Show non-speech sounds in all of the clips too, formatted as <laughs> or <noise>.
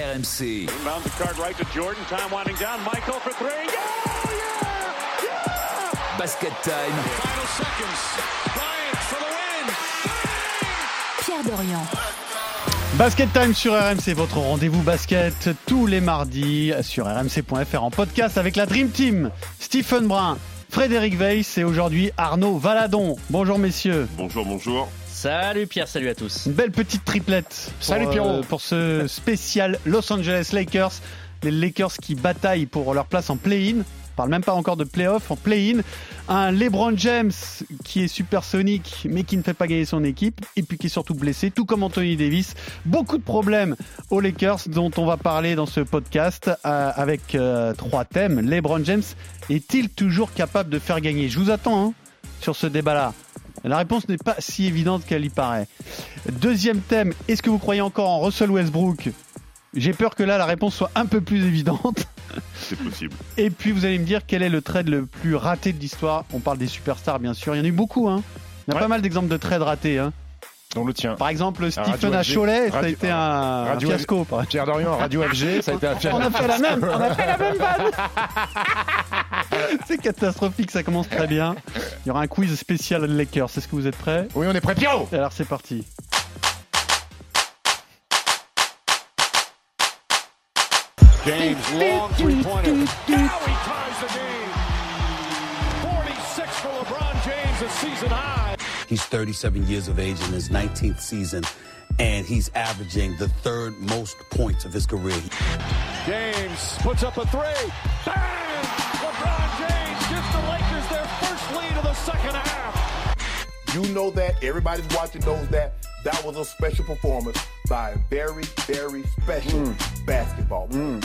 RMC. Inbound the card right to Jordan. Time winding down. Michael for three. Yeah! Yeah! Yeah! Basket time. Final seconds. Bryant for the win. Pierre Dorian. Basket Time sur RMC, votre rendez-vous basket tous les mardis sur rmc.fr en podcast avec la Dream Team. Stephen Brun, Frédéric Weiss et aujourd'hui Arnaud Valadon. Bonjour messieurs. Bonjour, bonjour. Salut Pierre, salut à tous. Une belle petite triplette. Pour, Salut Pierrot. euh, pour ce spécial Los Angeles Lakers. Les Lakers qui bataillent pour leur place en play-in. On parle même pas encore de play-off, en play-in. Un LeBron James qui est supersonique mais qui ne fait pas gagner son équipe et puis qui est surtout blessé, tout comme Anthony Davis. Beaucoup de problèmes aux Lakers dont on va parler dans ce podcast euh, avec euh, trois thèmes. LeBron James est-il toujours capable de faire gagner? Je vous attends hein, sur ce débat-là. La réponse n'est pas si évidente qu'elle y paraît. Deuxième thème, est-ce que vous croyez encore en Russell Westbrook? J'ai peur que là la réponse soit un peu plus évidente. C'est possible. Et puis vous allez me dire quel est le trade le plus raté de l'histoire. On parle des superstars bien sûr, il y en a eu beaucoup. Hein. Il y a Ouais. pas mal d'exemples de trades ratés. Hein. Dont le tien. Par exemple, Stephen à. Cholet, ça a été un Radio fiasco. par exemple. Pierre Dorian, Radio FG, ça a été un On a fait la même, on a fait la même vanne. <laughs> <laughs> C'est catastrophique, ça commence très bien. Il y aura un quiz spécial Lakers. Est-ce que vous êtes prêts? Oui, on est prêt, Pierrot Alors c'est parti. James, long three-pointer. Now he ties the game. 46 for LeBron James, a season high. He's 37 years of age in his 19th season, and he's averaging the third most points of his career. James puts up a three. Bang! LeBron James gives the Lakers their first lead of the second half. You know that. Everybody's watching knows that. That was a special performance by a very, very special basketball player.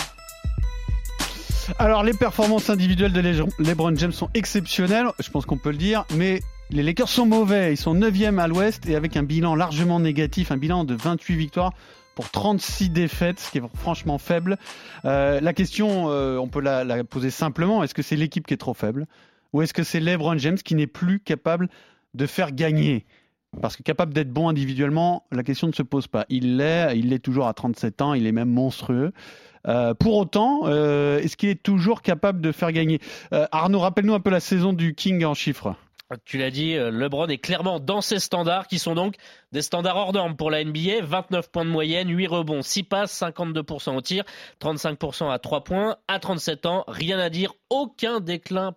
Alors les performances individuelles de LeBron James sont exceptionnelles, je pense qu'on peut le dire, mais les Lakers sont mauvais, ils sont 9e à l'ouest et avec un bilan largement négatif, un bilan de 28 victoires pour 36 défaites, ce qui est franchement faible. Euh, la question, euh, on peut la, poser simplement, est-ce que c'est l'équipe qui est trop faible ou est-ce que c'est LeBron James qui n'est plus capable de faire gagner? Parce que capable d'être bon individuellement, la question ne se pose pas. Il l'est, il l'est toujours à 37 ans, il est même monstrueux. Euh, pour autant, est-ce qu'il est toujours capable de faire gagner? Arnaud, rappelle-nous un peu la saison du King en chiffres. Tu l'as dit, LeBron est clairement dans ses standards qui sont donc des standards hors normes pour la NBA. 29 points de moyenne, 8 rebonds, 6 passes, 52% au tir, 35% à 3 points. À 37 ans, rien à dire, aucun déclin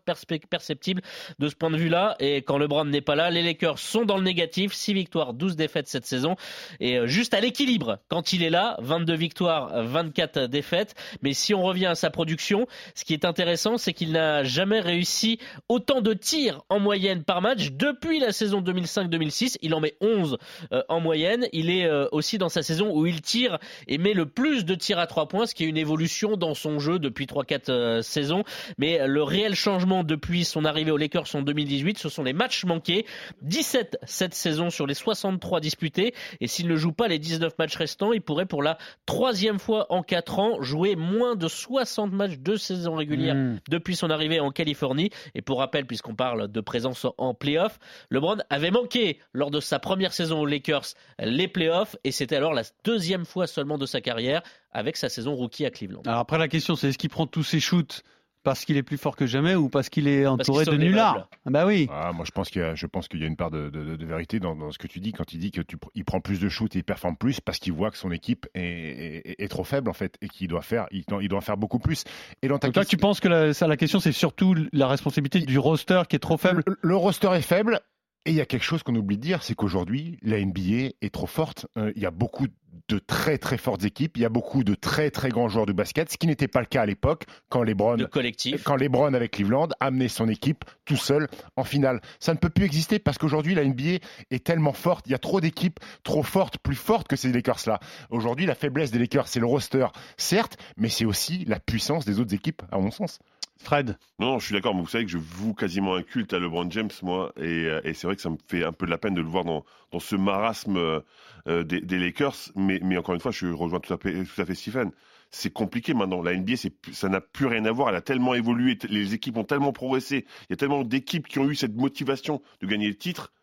perceptible de ce point de vue-là. Et quand LeBron n'est pas là, les Lakers sont dans le négatif. 6 victoires, 12 défaites cette saison. Et euh, juste à l'équilibre quand il est là, 22 victoires, 24 défaites. Mais si on revient à sa production, ce qui est intéressant, c'est qu'il n'a jamais réussi autant de tirs en moyenne par match depuis la saison 2005-2006. Il en met 11 euh, en moyenne. Il est euh, aussi dans sa saison où il tire et met le plus de tirs à 3 points, ce qui est une évolution dans son jeu depuis 3-4 euh, saisons. Mais le réel changement depuis son arrivée aux Lakers en 2018, ce sont les matchs manqués. 17 cette saison sur les 63 disputés. Et s'il ne joue pas les 19 matchs restants, il pourrait pour la troisième fois en 4 ans jouer moins de 60 matchs de saison régulière Mmh. depuis son arrivée en Californie. Et pour rappel, puisqu'on parle de présence en playoff, LeBron avait manqué lors de sa première saison aux Lakers les playoffs et c'était alors la deuxième fois seulement de sa carrière avec sa saison rookie à Cleveland. Alors après la question c'est est-ce qu'il prend tous ses shoots parce qu'il est plus fort que jamais ou parce qu'il est entouré de nullards. Ah Bah oui. Ah, moi, je pense qu'il y a, je pense qu'il y a une part de, de- de vérité dans, dans ce que tu dis quand il dit que tu, il prend plus de shoot et il performe plus parce qu'il voit que son équipe est, est- est trop faible en fait et qu'il doit faire, il, doit- il doit en faire beaucoup plus. Et dans ta Donc toi tu penses que la, ça, la question c'est surtout la responsabilité du roster qui est trop faible le, le roster est faible. Et il y a quelque chose qu'on oublie de dire, c'est qu'aujourd'hui, la NBA est trop forte. Euh, il y a beaucoup de très très fortes équipes, il y a beaucoup de très très grands joueurs de basket, ce qui n'était pas le cas à l'époque quand LeBron Le collectif. quand LeBron avec Cleveland amenait son équipe tout seul en finale. Ça ne peut plus exister parce qu'aujourd'hui la NBA est tellement forte, il y a trop d'équipes trop fortes, plus fortes que ces Lakers-là. Aujourd'hui la faiblesse des Lakers c'est le roster, certes, mais c'est aussi la puissance des autres équipes à mon sens. Fred Non, je suis d'accord, mais vous savez que je voue quasiment un culte à LeBron James, moi, et, euh, et c'est vrai que ça me fait un peu de la peine de le voir dans, dans ce marasme euh, euh, des, Lakers, mais, mais encore une fois, je rejoins tout à fait, tout à fait Stephen. C'est compliqué maintenant. La NBA, ça n'a plus rien à voir. Elle a tellement évolué, les équipes ont tellement progressé. Il y a tellement d'équipes qui ont eu cette motivation de gagner le titre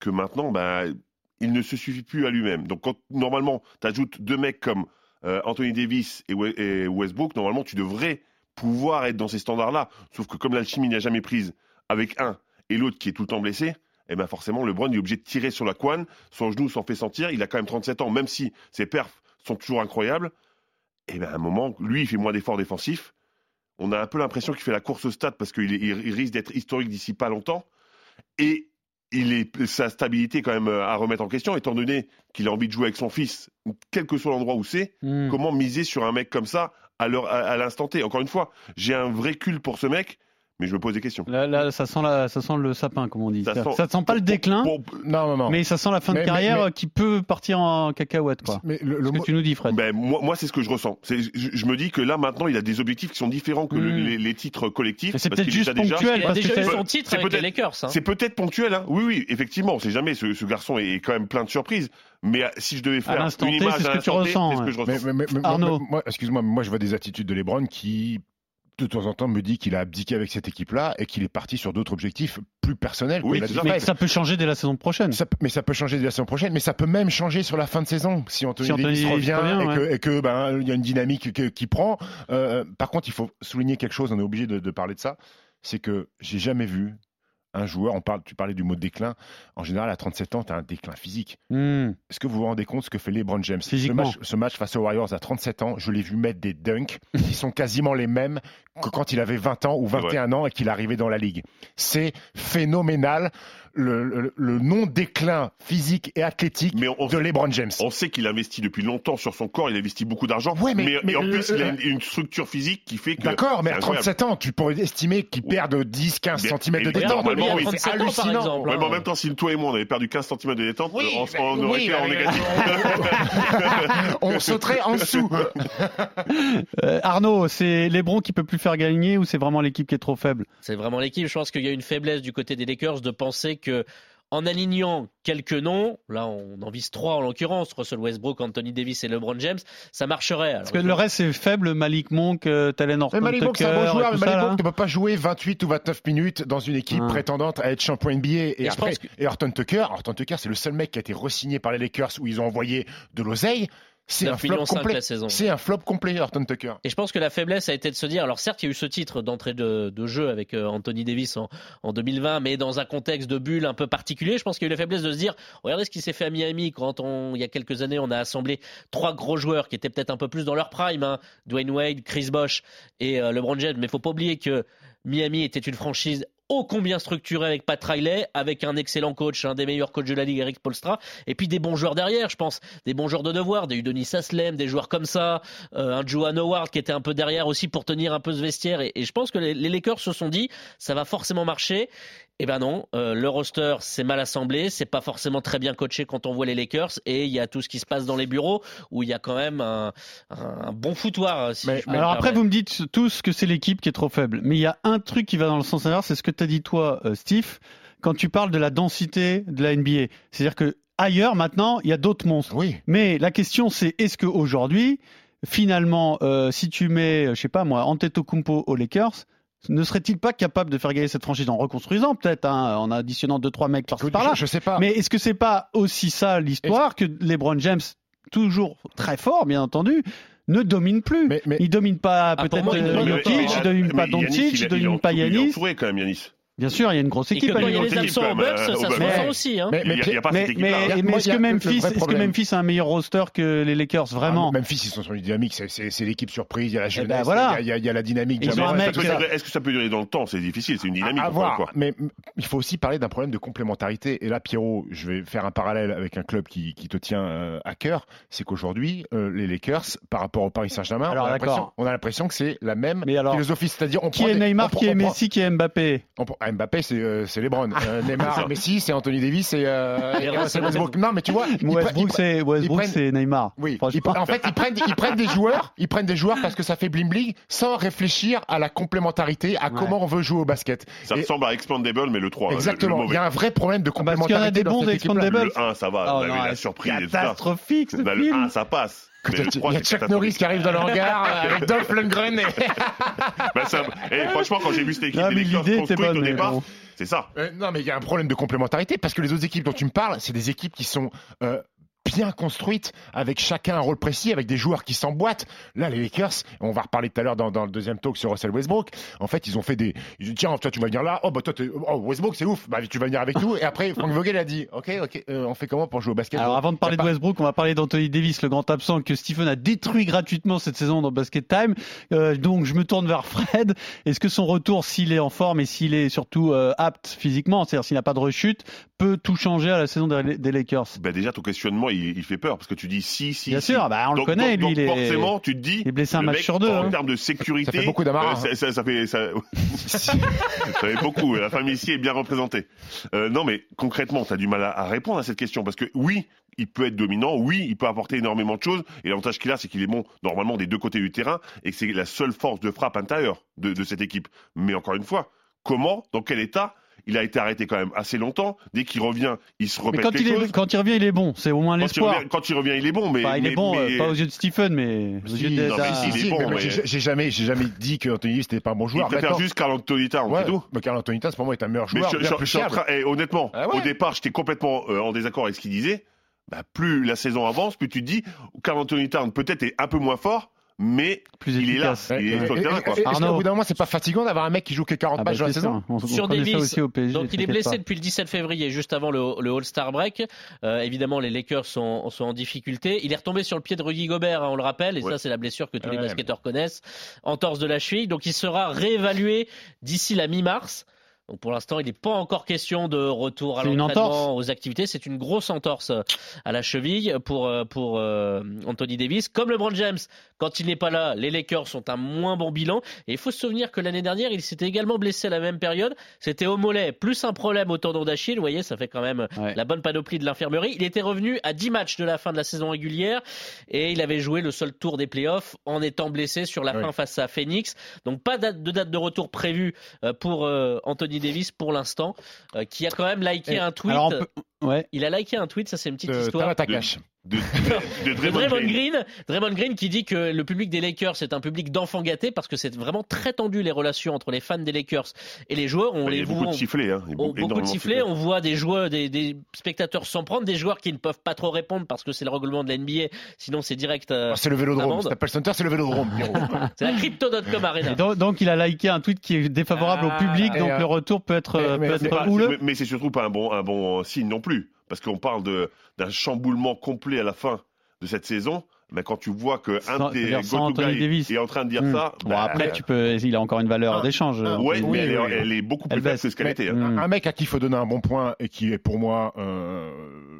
que maintenant, bah, il ne se suffit plus à lui-même. Donc, quand normalement, tu ajoutes deux mecs comme Anthony Davis et Westbrook, normalement, tu devrais pouvoir être dans ces standards-là. Sauf que comme l'alchimie n'a jamais prise avec un et l'autre qui est tout le temps blessé, eh ben forcément, LeBron est obligé de tirer sur la couenne, son genou s'en fait sentir, il a quand même 37 ans, même si ses perfs sont toujours incroyables. Et ben à un moment, lui, il fait moins d'efforts défensifs. On a un peu l'impression qu'il fait la course au stade parce qu'il il risque d'être historique d'ici pas longtemps. Et il est, sa stabilité est quand même euh, à remettre en question, étant donné qu'il a envie de jouer avec son fils, quel que soit l'endroit où c'est. Hmm. Comment miser sur un mec comme ça à l'instant T. Encore une fois, j'ai un vrai culte pour ce mec, mais je me pose des questions. Là, là, ça sent la, ça sent le sapin, comme on dit. Ça Ça, sent- ça sent pas le déclin, Pour- Non, non, non. mais ça sent la fin Mais- de carrière mais- qui peut partir en cacahuète, quoi. Mais le, le Ce que tu nous dis, Fred. Ben, moi, moi c'est ce que je ressens. Je, je me dis que là, maintenant, il a des objectifs qui sont différents que le- Mm. les, les titres collectifs. C'est peut-être juste déjà. ponctuel, Il a parce que son titre c'est avec les peut-être- Lakers. hein. C'est peut-être ponctuel, hein. oui, oui, effectivement, on sait jamais, ce, ce garçon est, quand même plein de surprises. Mais euh, si je devais faire une image c'est ce que tu ressens, Arnaud. moi, excuse-moi, mais moi je vois des attitudes de LeBron qui de temps en temps me dit qu'il a abdiqué avec cette équipe-là et qu'il est parti sur d'autres objectifs plus personnels. Oui, l'a. Mais ça peut changer dès la saison prochaine. Ça mais ça peut changer dès la saison prochaine, mais ça peut même changer sur la fin de saison si Anthony, Si Anthony Davis revient et ouais. que, et que, ben il y a une dynamique que- qui prend. Euh, par contre, il faut souligner quelque chose. On est obligé de, de parler de ça. C'est que j'ai jamais vu un joueur. On parle, tu parlais du mot déclin. En général, à 37 ans, tu as un déclin physique. Hmm. Est-ce que vous vous rendez compte ce que fait LeBron James? Ce Physiquement. match, ce match face aux Warriors à 37 ans, je l'ai vu mettre des dunks qui sont quasiment les mêmes que quand il avait 20 ans ou 21 ans et qu'il arrivait dans la ligue. C'est phénoménal le, le- le non-déclin physique et athlétique Mais on- de LeBron James. On sait qu'il investit depuis longtemps sur son corps, il investit beaucoup d'argent. Ouais, mais- mais en le- plus, il a une, une structure physique qui fait que. D'accord, mais à incroyable. 37 ans, tu pourrais estimer qu'il perd de 10-15 Bien- cm de détente. normalement, oui. C'est 37 ans, par hallucinant. exemple. Ouais, mais en même temps, si toi et moi on avait perdu 15 cm de détente, Oui, on, mais- on aurait oui, été en négatif. On sauterait en dessous. <laughs> Euh, Arnaud, c'est LeBron qui peut plus faire gagner ou c'est vraiment l'équipe qui est trop faible? C'est vraiment l'équipe. Je pense qu'il y a une faiblesse du côté des Lakers de penser que en alignant quelques noms, là on en vise trois en l'occurrence, Russell Westbrook, Anthony Davis et LeBron James, ça marcherait. Alors, Parce que le reste c'est faible, Malik Monk, euh, Talen Horton Malik Monk, c'est un bon joueur, et mais tout ça, Malik. Monk ne peut pas jouer 28 ou 29 minutes dans une équipe Ah. prétendante à être champion NBA. Et, Et je après, pense que- et Horton Tucker, Horton Tucker, c'est le seul mec qui a été re-signé par les Lakers où ils ont envoyé de l'oseille. C'est un 9 flop millions 5 complet. la saison. C'est un flop complet, Horton Tucker. Et je pense que la faiblesse a été de se dire, alors certes, il y a eu ce titre d'entrée de, de jeu avec euh, Anthony Davis en, en 2020, mais dans un contexte de bulle un peu particulier, je pense qu'il y a eu la faiblesse de se dire, regardez ce qui s'est fait à Miami quand on, il y a quelques années, on a assemblé trois gros joueurs qui étaient peut-être un peu plus dans leur prime, hein, Dwayne Wade, Chris Bosh et euh, LeBron James, mais faut pas oublier que Miami était une franchise ô combien structurée avec Pat Riley, avec un excellent coach, un des meilleurs coachs de la ligue, Eric Polstra, et puis des bons joueurs derrière, je pense, des bons joueurs de devoir, des Udonis Aslem, des joueurs comme ça, euh, un Joan Howard qui était un peu derrière aussi pour tenir un peu ce vestiaire. Et, et je pense que les, les Lakers se sont dit, ça va forcément marcher. Eh ben non, euh, le roster c'est mal assemblé, c'est pas forcément très bien coaché quand on voit les Lakers, et il y a tout ce qui se passe dans les bureaux où il y a quand même un, un bon foutoir. Si Mais- me Alors après, vous me dites tous que c'est l'équipe qui est trop faible. Mais il y a un truc qui va dans le sens inverse, c'est ce que tu as dit toi, euh, Steve, quand tu parles de la densité de la NBA. C'est-à-dire que ailleurs, maintenant, il y a d'autres monstres. Oui. Mais la question, c'est est-ce qu'aujourd'hui, finalement, euh, si tu mets, je sais pas moi, Antetokounmpo aux Lakers, ne serait-il pas capable de faire gagner cette franchise en reconstruisant peut-être, hein, en additionnant deux trois mecs par-ci par-là? Je, je sais pas. mais est-ce que c'est pas aussi ça l'histoire que LeBron James, toujours très fort bien entendu, ne domine plus? Mais- mais- Il domine pas Ah, peut-être il euh, Jokic, encore, il hein. domine pas Yanis, Doncic, il il il domine pas entouré- Il est Yanis. entouré quand même, Yanis. Bien sûr, il y a une grosse équipe. il y a les absents même, Bucks, ça au se ressent Mais- aussi. Hein. mais- est-ce que Memphis, vrai est-ce que problème. Memphis a un meilleur roster que les Lakers vraiment Ah, Memphis, ils sont sur une dynamique. C'est- l'équipe surprise. Il y a la jeunesse. ben voilà. il, y a, il y a la dynamique. Est-ce que ça peut durer dans le temps? C'est difficile, c'est une dynamique. à voir. Mais il faut aussi parler d'un problème de complémentarité. Et là, Pierrot, je vais faire un parallèle avec un club qui, qui te tient euh, à cœur. C'est qu'aujourd'hui, euh, les Lakers, par rapport au Paris Saint-Germain, on, a l'impression- que c'est la même philosophie. C'est-à-dire, on Qui est Neymar, qui est Messi, qui est Mbappé? Ah, Mbappé, c'est euh, c'est LeBron. Euh, C'est Neymar. Messi, c'est Anthony Davis et, euh, Westbrook. Non, mais tu vois, Westbrook, c'est Westbrook, prennent- c'est Neymar. Oui, ils en fait, ils prennent, ils prennent des joueurs, ils prennent des joueurs parce que ça fait bling bling, sans réfléchir à la complémentarité, à Ouais. comment on veut jouer au basket. Ça Et- ressemble à Expandable, mais le 3. Exactement. Il y a un vrai problème de Ah, parce qu'il y en a complémentarité des bons. Expandables. Le 1, ça va. Oh on avait non, la c'est surprise catastrophique ce le film. 1, ça passe. Mais le 3, Il y a c'est Chuck Norris qui arrive dans le hangar euh, avec Dolph Lundgren. Et... <laughs> Bah, ça- et franchement, quand j'ai vu cette équipe Non, des mais Lakers l'idée était construite bonne, au départ, bon. c'est ça. Euh, non, mais il y a un problème de complémentarité parce que les autres équipes dont tu me parles, c'est des équipes qui sont euh, bien construite, avec chacun un rôle précis, avec des joueurs qui s'emboîtent. Là, les Lakers, on va reparler tout à l'heure dans, dans le deuxième talk sur Russell Westbrook. En fait, ils ont fait des. Ils ont dit, tiens, toi, tu vas venir là. Oh, bah, toi, oh, Westbrook, c'est ouf. Bah, tu vas venir avec nous. Et après, Frank Vogel a dit, OK, OK, euh, on fait comment pour jouer au basket? Alors avant de parler de pas- Westbrook, on va parler d'Anthony Davis, le grand absent que Stephen a détruit gratuitement cette saison dans Basket Time. Euh, donc je me tourne vers Fred. Est-ce que son retour, s'il est en forme et s'il est surtout euh, apte physiquement, c'est-à-dire s'il n'a pas de rechute, peut tout changer à la saison des, des Lakers? Ben déjà, ton questionnement, il, il fait peur parce que tu dis si, si. Bien si. sûr, bah, on le connaît, donc- lui, donc il est- forcément, tu te dis. il est blessé un match mec, sur deux, En hein. termes de sécurité. Ça fait beaucoup d'amarres, euh, ça, ça- ça fait. Ça, <laughs> ça fait beaucoup. La famille ici est bien représentée. Euh, non, mais concrètement, tu as du mal à, à répondre à cette question parce que oui, il peut être dominant, oui, il peut apporter énormément de choses. Et l'avantage qu'il a, c'est qu'il est bon normalement des deux côtés du terrain et que c'est la seule force de frappe intérieure de, de cette équipe. Mais encore une fois, comment, dans quel état il a été arrêté quand même assez longtemps. Dès qu'il revient, il se Mais repète quand quelque il, est, quand il revient, il est bon. C'est au moins Quand il, l'espoir. quand il revient, il est bon, mais, Enfin, il mais- est bon, euh, mais- pas aux yeux de Stephen, mais aux Si, yeux de non, mais si, il est Si, bon, mais moi, mais- j'ai jamais, j'ai jamais dit que Anthony n'était pas un bon il joueur. préfère Maintenant- juste Carl Anthony Towns, Ouais, c'est tout. mais Carl Anthony Towns, pour moi, est un meilleur Mais joueur, je- bien je- plus je suis en fiable. train- eh, honnêtement, Ah ouais. au départ, j'étais complètement euh, en désaccord avec ce qu'il disait. Bah, plus la saison avance, plus tu te dis, Carl Anthony Towns peut-être est un peu moins fort, mais plus il est là, il est sur le terrain. Est-ce Arnaud. qu'au bout d'un moment, c'est pas fatigant d'avoir un mec qui joue que 40 Ah bah, matchs dans la saison ça. On, on Sur Davis, aussi au PSG. Donc il est blessé pas. depuis le 17 février, juste avant le, le All-Star break. Euh, évidemment, les Lakers sont, sont en difficulté. Il est retombé sur le pied de Rudy Gobert, hein, on le rappelle, et Ouais. ça c'est la blessure que tous les Ouais, basketteurs connaissent, entorse de la cheville. Donc il sera réévalué d'ici la mi-mars. Donc pour l'instant, il n'est pas encore question de retour à l'entraînement, entorse aux activités. C'est une grosse entorse à la cheville pour, euh, pour euh, Anthony Davis. Comme LeBron James, quand il n'est pas là, les Lakers sont un moins bon bilan. Et il faut se souvenir que l'année dernière, il s'était également blessé à la même période. C'était au mollet, plus un problème au tendon d'Achille. Vous voyez, ça fait quand même Ouais. la bonne panoplie de l'infirmerie. Il était revenu à 10 matchs de la fin de la saison régulière et il avait joué le seul tour des playoffs en étant blessé sur la fin face à Phoenix. Donc pas de date de retour prévue euh, pour euh, Anthony Davis pour l'instant, euh, qui a quand même liké Et un tweet. Peut- Ouais. Il a liké un tweet, ça c'est une petite de histoire. De, de, <laughs> de De Draymond Green. Green, Draymond Green qui dit que le public des Lakers c'est un public d'enfants gâtés parce que c'est vraiment très tendu les relations entre les fans des Lakers et les joueurs. On Bah, Il y les a beaucoup voit, de sifflets. Hein. On- beaucoup de sifflets, on voit des joueurs, des, des spectateurs s'en prendre, des joueurs qui ne peuvent pas trop répondre parce que c'est le règlement de la NBA, sinon c'est direct. euh, Ah, c'est le vélodrome. Staples Center, c'est le vélodrome. <laughs> C'est la crypto.com arena. Donc, donc, il a liké un tweet qui est défavorable Ah, au public, et donc euh, le retour peut être, mais- euh, mais, mais c'est surtout pas un bon, un bon signe non plus. Parce qu'on parle de- d'un chamboulement complet à la fin de cette saison. Mais quand tu vois qu'un Sans- de tes c'est-à-dire sans go-to Anthony guys Davis. est en train de dire Hmm. ça, Bon, bah, après, tu peux, il a encore une valeur Ah, d'échange. ah, ouais, Oui, mais elle, est, oui, oui. elle est beaucoup plus baisse. que ce qu'elle était. hein. Un mec à qui il faut donner un bon point et qui est pour moi euh,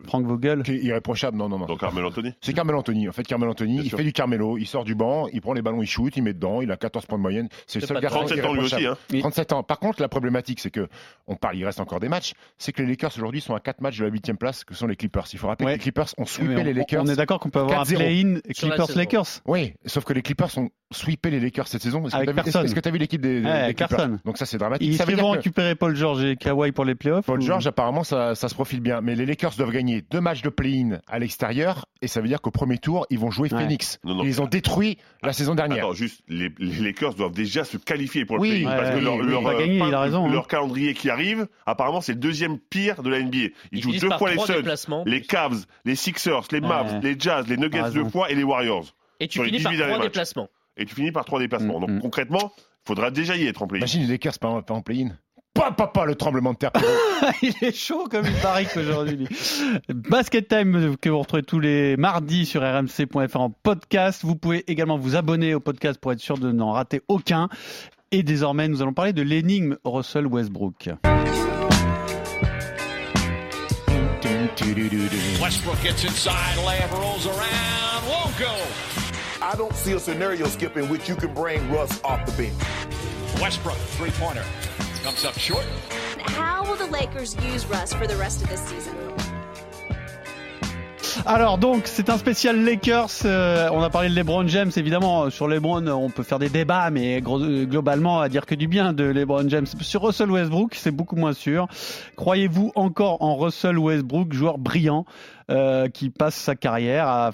Frank Vogel. qui est irréprochable. Non, non, non. Donc Carmel Anthony. C'est Carmelo Anthony. En fait, Carmelo Anthony, Bien il sûr. fait du Carmelo, il sort du banc, il prend les ballons, il shoot, il met dedans, il a 14 points de moyenne. C'est le seul garçon 37 ans lui aussi. irréprochable. Hein. 37 ans. Par contre, la problématique, c'est que, on parle, il reste encore des matchs, c'est que les Lakers aujourd'hui sont à 4 matchs de la 8 place, que sont les Clippers. Il faut rappeler Ouais. que les Clippers ont sweepé on, les Lakers. on est d'accord qu'on peut avoir un 4-0. play-in Sur la Clippers saison. Lakers. Oui, sauf que les Clippers ont sweepé les Lakers cette saison. Est-ce que Avec t'as vu- personne. Est-ce que tu as vu l'équipe des, des- Ouais, des Clippers personne. Donc ça, c'est dramatique. Est-ce Ça veut vont que récupérer Paul George et Kawhi pour les playoffs Paul ou- George, apparemment, ça, ça se profile bien. Mais les Lakers doivent gagner deux matchs de play-in à l'extérieur. Et ça veut dire qu'au premier tour, ils vont jouer Ouais. Phoenix. Non, non. Ils ont détruit la saison dernière. Attends, juste, les, les Lakers doivent déjà se qualifier pour le Oui, play-in, ouais, parce que leur, oui, euh, gagner, raison, leur hein. calendrier qui arrive, apparemment, c'est le deuxième pire de la NBA. Ils, Ils jouent deux fois les Suns, les Cavs, les Sixers, les Mavs, les Jazz, les Nuggets deux fois et les Warriors. Et tu finis par 18 derniers trois déplacements. Et tu finis par trois déplacements. Mm, Donc mm. concrètement, il faudra déjà y être en play-in. Imagine les Lakers pas pas en play-in. Pas, pas, pas le tremblement de terre. <laughs> il est chaud comme il paraît qu'aujourd'hui. lui. Basket Time que vous retrouvez tous les mardis sur rmc.fr en podcast. Vous pouvez également vous abonner au podcast pour être sûr de n'en rater aucun. Et désormais, nous allons parler de l'énigme Russell Westbrook. Westbrook gets inside, layup rolls around, won't go. I don't see a scenario, Skip, in which you can bring Russ off the bench. Westbrook, three pointer, comes up short. How will the Lakers use Russ for the rest of this season? Alors donc, c'est un spécial Lakers. euh, on a parlé de LeBron James, évidemment. Sur LeBron, on peut faire des débats, mais gros- euh, globalement, à dire que du bien de LeBron James. Sur Russell Westbrook, c'est beaucoup moins sûr. Croyez-vous encore en Russell Westbrook, joueur brillant, euh, qui passe sa carrière à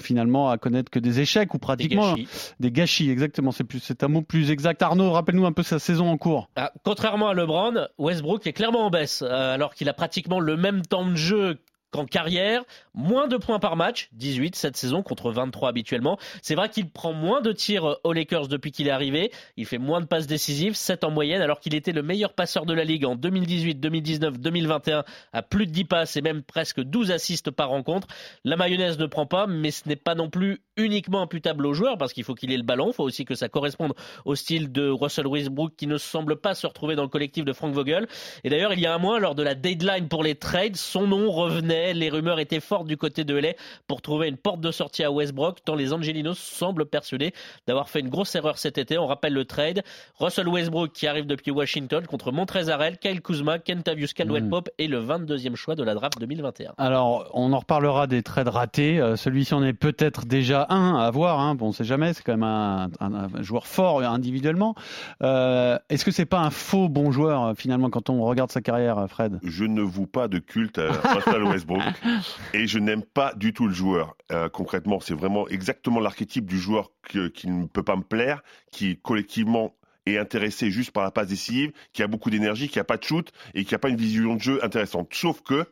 finalement à connaître que des échecs ou Des pratiquement gâchis. des gâchis. Exactement, c'est plus, c'est un mot plus exact. Arnaud, rappelle-nous un peu sa saison en cours. Ah, contrairement à LeBron, Westbrook est clairement en baisse, euh, alors qu'il a pratiquement le même temps de jeu qu'en carrière. Moins de points par match, 18 cette saison contre 23 habituellement. C'est vrai qu'il prend moins de tirs aux Lakers depuis qu'il est arrivé. Il fait moins de passes décisives, 7 en moyenne, alors qu'il était le meilleur passeur de la ligue en 2018, 2019, 2021 à plus de 10 passes et même presque 12 assists par rencontre. La mayonnaise ne prend pas, mais ce n'est pas non plus uniquement imputable au joueur parce qu'il faut qu'il ait le ballon. Il faut aussi que ça corresponde au style de Russell Westbrook qui ne semble pas se retrouver dans le collectif de Frank Vogel. Et d'ailleurs, il y a un mois, lors de la deadline pour les trades, son nom revenait. Les rumeurs étaient fortes du côté de LA pour trouver une porte de sortie à Westbrook, tant les Angelinos semblent persuadés d'avoir fait une grosse erreur cet été. On rappelle le trade. Russell Westbrook qui arrive depuis Washington contre Montrezl Kyle Kuzma, Kentavious Caldwell Pope et le 22e choix de la draft 2021. Alors, on en reparlera des trades ratés. Euh, Celui-ci en est peut-être déjà un à voir. Hein. Bon, on sait jamais. C'est quand même un, un- un joueur fort individuellement. Euh, Est-ce que c'est pas un faux bon joueur euh, finalement quand on regarde sa carrière, euh, Fred? Je ne voue pas de culte à Russell Westbrook <laughs> et je n'aime pas du tout le joueur. Euh, concrètement, c'est vraiment exactement l'archétype du joueur que- qui ne peut pas me plaire, qui collectivement est intéressé juste par la passe décisive, qui a beaucoup d'énergie, qui a pas de shoot et qui a pas une vision de jeu intéressante. Sauf que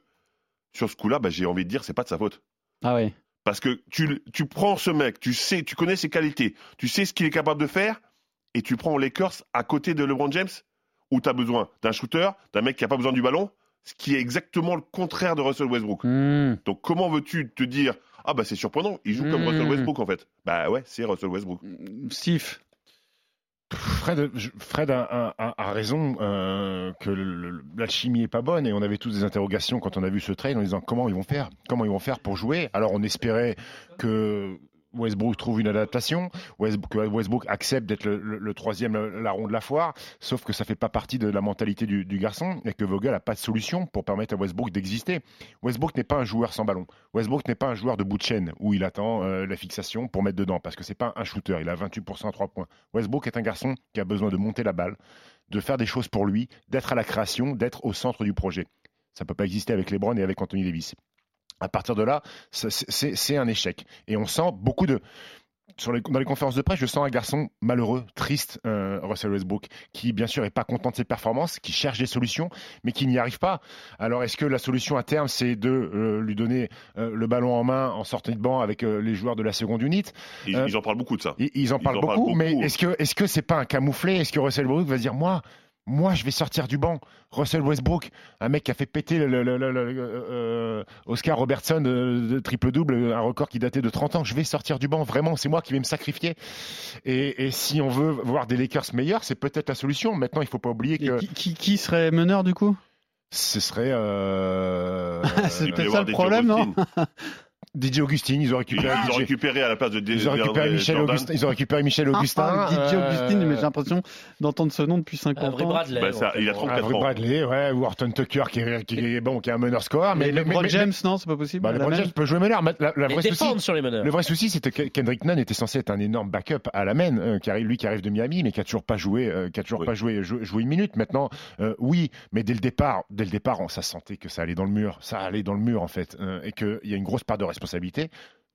sur ce coup-là, bah, j'ai envie de dire c'est pas de sa faute. Ah oui. Parce que tu, tu prends ce mec, tu sais, tu connais ses qualités, tu sais ce qu'il est capable de faire, et tu prends Lakers à côté de LeBron James, où tu as besoin d'un shooter, d'un mec qui n'a pas besoin du ballon, ce qui est exactement le contraire de Russell Westbrook. Hmm. Donc comment veux-tu te dire ah bah c'est surprenant, il joue comme Mm. Russell Westbrook en fait. Bah ouais, c'est Russell Westbrook. Steve. Fred, Fred a, a- a- a raison euh, que le- l'alchimie est pas bonne et on avait tous des interrogations quand on a vu ce trade en disant comment ils vont faire, comment ils vont faire pour jouer. Alors on espérait que Westbrook trouve une adaptation, Westbrook, accepte d'être le, troisième larron de la foire, sauf que ça fait pas partie de la mentalité du, garçon et que Vogel a pas de solution pour permettre à Westbrook d'exister. Westbrook n'est pas un joueur sans ballon. Westbrook n'est pas un joueur de bout de chaîne où il attend euh, la fixation pour mettre dedans parce que c'est pas un shooter. Il a 28% à 3 points. Westbrook est un garçon qui a besoin de monter la balle, de faire des choses pour lui, d'être à la création, d'être au centre du projet. Ça peut pas exister avec LeBron et avec Anthony Davis. À partir de là, c'est- un échec. Et on sent beaucoup de sur les- dans les conférences de presse, je sens un garçon malheureux, triste, euh, Russell Westbrook, qui bien sûr est pas content de ses performances, qui cherche des solutions, mais qui n'y arrive pas. Alors est-ce que la solution à terme, c'est de euh, lui donner euh, le ballon en main en sortant de banc avec les joueurs de la seconde unité? Ils, ils en parlent beaucoup de ça. ils, ils en parlent en beaucoup, parlent beaucoup. mais est-ce que est-ce que c'est pas un camouflet? Est-ce que Russell Westbrook va se dire moi moi, je vais sortir du banc. Russell Westbrook, un mec qui a fait péter le, le- le- le- le- euh, Oscar Robertson de, de triple-double, un record qui datait de 30 ans. Je vais sortir du banc. Vraiment, c'est moi qui vais me sacrifier. Et, et si on veut voir des Lakers meilleurs, c'est peut-être la solution. Maintenant, il faut pas oublier que qui, qui- qui serait meneur du coup? ce serait euh, <laughs> C'est peut-être ça le problème, non? <laughs> DJ Augustin. Ils ont récupéré. ils ont DJ récupéré à la place de ils ont récupéré Michel. Augustin. Ils ont récupéré Michel Augustin. Ah, DJ euh, Augustine, mais j'ai l'impression d'entendre ce nom depuis 50 Avery ans. Bradley. Bah, il a 34 Avery ans. Bradley, ouais, ou Horton Tucker qui est, qui est bon, qui est un meneur score. Mais, Mais, le mais- LeBron mais- James, non, c'est pas possible. bah, LeBron James peut jouer meneur. La, la, la Et vraie souci, défendre sur les meneurs. le vrai souci, c'était que Kendrick Nunn était censé être un énorme backup à la main, euh, qui arrive, lui qui arrive de Miami, mais qui a toujours pas joué, euh, qui a toujours Oui. pas joué, joué, joué une minute. Maintenant, euh, oui, mais dès le départ, dès le départ, on, ça sentait que ça allait dans le mur, ça allait dans le mur en fait, euh, et qu'il y a une grosse part de responsabilité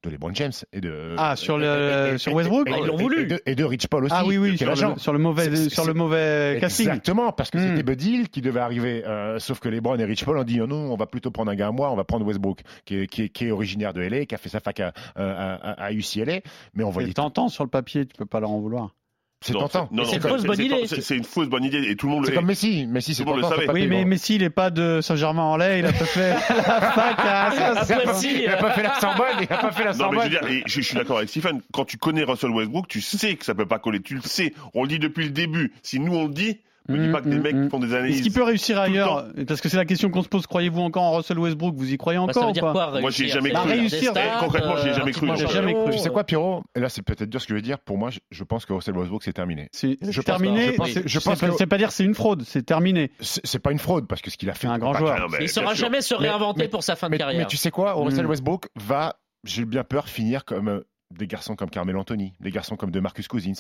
de LeBron James et de Ah, sur le- et- sur Westbrook ils l'ont voulu. et de, et de Rich Paul aussi. Ah oui, oui, sur le, sur le mauvais, sur le mauvais casting. Exactement, parce que Hmm. c'était Bud Hill qui devait arriver. euh, sauf que les Brown et Rich Paul ont dit oh non, on va plutôt prendre un gars à moi, on va prendre Westbrook, qui est, qui est, qui est originaire de LA, qui a fait sa fac à, à, à- à UCLA. Mais on voyait. tentant sur le papier, tu peux pas leur en vouloir. C'est tentant. non, c'est non, une fausse bonne c'est- idée. c'est- C'est une fausse bonne idée et tout le monde C'est le comme Messi. Messi, c'est tentant. Oui, mais. Messi, il est pas de Saint-Germain-en-Laye, il a pas fait <laughs> la fac Il a pas- fait la Sorbonne, il a pas fait la Non, mais je veux Sorbonne. dire, je suis d'accord avec Stephen. Quand tu connais Russell Westbrook, tu sais que ça peut pas coller. Tu le sais. On le dit depuis le début. Si nous on le dit, me dis Mm, pas que des mm, mecs mm. qui font des Est-ce analyses. qu'il peut réussir le ailleurs Parce que c'est la question qu'on se pose. Croyez-vous encore en Russell Westbrook? Vous y croyez Bah, ça encore ou pas? quoi Moi, j'y ai réussir jamais cru. Réussir, concrètement, j'y ai euh, jamais cru, euh, Tu sais quoi, Pierrot? Et là, c'est peut-être dur ce que je veux dire. Pour moi, je, je pense que Russell Westbrook, c'est terminé. C'est Je terminé. pas. Je pense- c'est- je pas- que- C'est pas dire que c'est une fraude, c'est terminé. C'est pas une fraude, parce que ce qu'il a fait. Un grand joueur. Il bien saura jamais se réinventer pour sa fin de mais, carrière. mais tu sais quoi, Russell Mm. Westbrook va, j'ai bien peur, finir comme euh, des garçons comme Carmelo Anthony, des garçons comme de Marcus Cousins,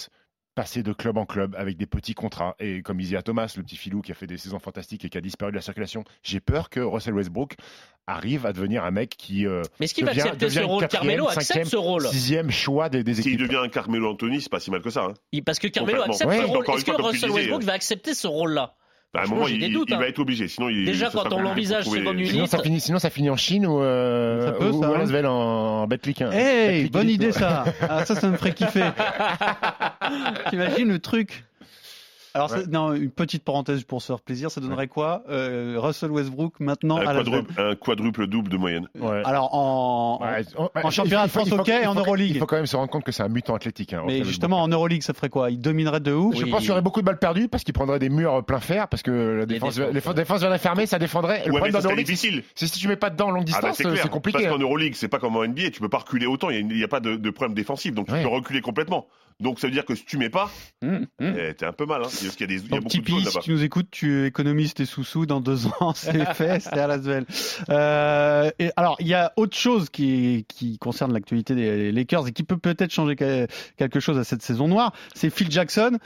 passer de club en club avec des petits contrats. Et comme Isaiah Thomas, le petit filou qui a fait des saisons fantastiques et qui a disparu de la circulation, j'ai peur que Russell Westbrook arrive à devenir un mec qui euh, Mais est-ce qu'il va accepter ce rôle? Carmelo accepte ce rôle. sixième choix des, des S'il équipes. devient un Carmelo Anthony, c'est pas si mal que ça. hein. Parce que Carmelo accepte Ouais. ce rôle. Est-ce que Russell disais, Westbrook va accepter ce rôle-là? Bah, à un Franchement, moment, j'ai il, des doutes, il hein. va être obligé. Sinon, il, Déjà, quand on l'envisage seconde les- unité, Sinon ça, finit, sinon, ça finit en Chine ou, euh, Ça peut, ou ça, hein. En, en Betclic. hein. Hey, Betclic bonne idée ça. <laughs> Ah, ça, ça me ferait kiffer. <laughs> T'imagines le truc alors, ça- Ouais. non, une petite parenthèse pour se faire plaisir, ça donnerait quoi Euh, Russell Westbrook maintenant un, à la quadruple, un quadruple double de moyenne. Ouais. Alors en, Ouais, en on- championnat de France, ok, et en Euroleague. Il faut quand même se rendre compte que c'est un mutant athlétique. hein, mais justement en Euroleague, ça ferait quoi? Il dominerait de ouf. Je Oui. pense qu'il y aurait beaucoup de balles perdues parce qu'il prendrait des murs plein fer parce que la Les défense, défenses, les défense, la fermée, ça défendrait. Le problème dans difficile. c'est si tu mets pas dedans en longue Ah bah, distance, c'est clair. c'est compliqué. Parce hein. qu'en Euroleague, c'est pas comme en NBA, tu peux pas reculer autant, il n'y a, pas de, de problème défensif, donc tu peux reculer complètement. Donc ça veut dire que si tu mets pas, hum. eh, t'es un peu mal, hein, parce qu'il y a, des, il y a Donc beaucoup de Tipeee, zones si tu nous écoutes, tu économises tes sous-sous dans deux <laughs> ans, c'est <laughs> fait, c'est à Lasvel. Euh, et alors, il y a autre chose qui, qui concerne l'actualité des Lakers et qui peut peut-être changer que- quelque chose à cette saison noire, c'est Phil Jackson.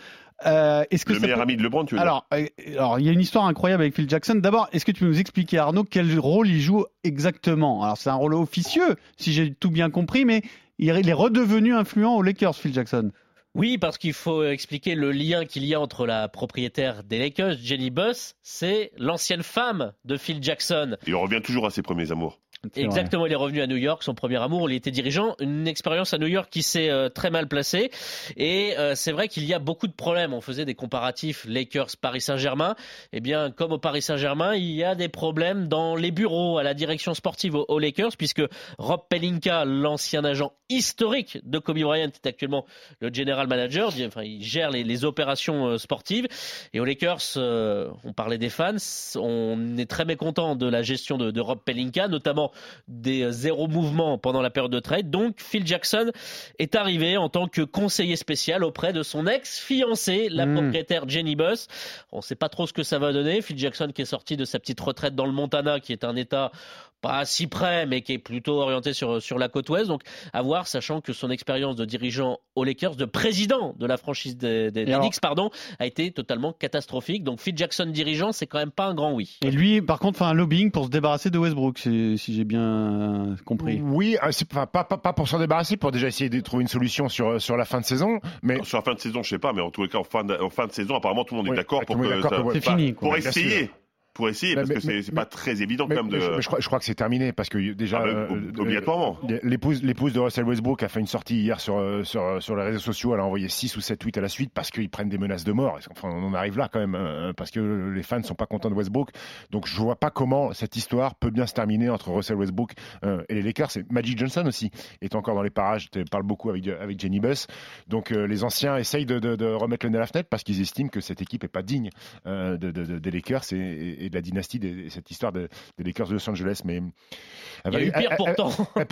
Euh, est-ce que Le meilleur peut- ami de LeBron, tu veux dire alors, euh, alors, il y a une histoire incroyable avec Phil Jackson. D'abord, est-ce que tu peux nous expliquer, Arnaud, quel rôle il joue exactement? Alors, c'est un rôle officieux, si j'ai tout bien compris, mais il il est redevenu influent aux Lakers, Phil Jackson. Oui, parce qu'il faut expliquer le lien qu'il y a entre la propriétaire des Lakers, Jenny Buss, c'est l'ancienne femme de Phil Jackson. Et on revient toujours à ses premiers amours. Exactement, il est revenu à New York, son premier amour, il était dirigeant, une expérience à New York qui s'est euh, très mal placée. Et euh, c'est vrai qu'il y a beaucoup de problèmes. On faisait des comparatifs Lakers-Paris Saint-Germain. Eh bien, comme au Paris Saint-Germain, il y a des problèmes dans les bureaux, à la direction sportive aux, Lakers, puisque Rob Pelinka, l'ancien agent historique de Kobe Bryant, est actuellement le general manager. Enfin, il gère les, opérations euh, sportives. Et aux Lakers, on parlait des fans, on est très mécontent de la gestion de Rob Pelinka, notamment des euh, zéro mouvements pendant la période de trade. Donc Phil Jackson est arrivé en tant que conseiller spécial auprès de son ex-fiancée, la Mm. propriétaire Jenny Buss. On ne sait pas trop ce que ça va donner. Phil Jackson qui est sorti de sa petite retraite dans le Montana, qui est un État pas si près, mais qui est plutôt orienté sur, sur la côte ouest. Donc, à voir, sachant que son expérience de dirigeant aux Lakers, de président de la franchise des, des, des alors- Knicks, pardon, a été totalement catastrophique. Donc, Phil Jackson dirigeant, c'est quand même pas un grand oui. Et lui, par contre, fait un lobbying pour se débarrasser de Westbrook, si, si j'ai bien compris. Oui, euh, enfin, pas, pas, pas pour s'en débarrasser, pour déjà essayer de trouver une solution sur, sur la fin de saison. Mais Sur la fin de saison, je sais pas, mais en tous les cas, en fin de, en fin de saison, apparemment, tout le monde est Oui, d'accord tout pour que ça- fini, quoi. Pour essayer. Pour essayer, parce que mais- c'est c'est pas très évident Mais, quand même de. je, crois, je crois que c'est terminé parce que déjà Ah bah, euh, ob- euh, obligatoirement. l'épouse de Russell Westbrook a fait une sortie hier sur euh, sur sur les réseaux sociaux elle a envoyé 6 ou 7 tweets à la suite parce qu'ils prennent des menaces de mort enfin on en arrive là quand même euh, parce que les fans ne sont pas contents de Westbrook donc je vois pas comment cette histoire peut bien se terminer entre Russell Westbrook euh, et les Lakers c'est Magic Johnson aussi est encore dans les parages tu parles beaucoup avec avec Jenny Buss donc euh, les anciens essayent de, de- de remettre le nez à la fenêtre parce qu'ils estiment que cette équipe est pas digne euh, de, de- de- des Lakers et, et- et de la dynastie et cette histoire de- des Lakers de Los Angeles mais Il y a eu pire pourtant.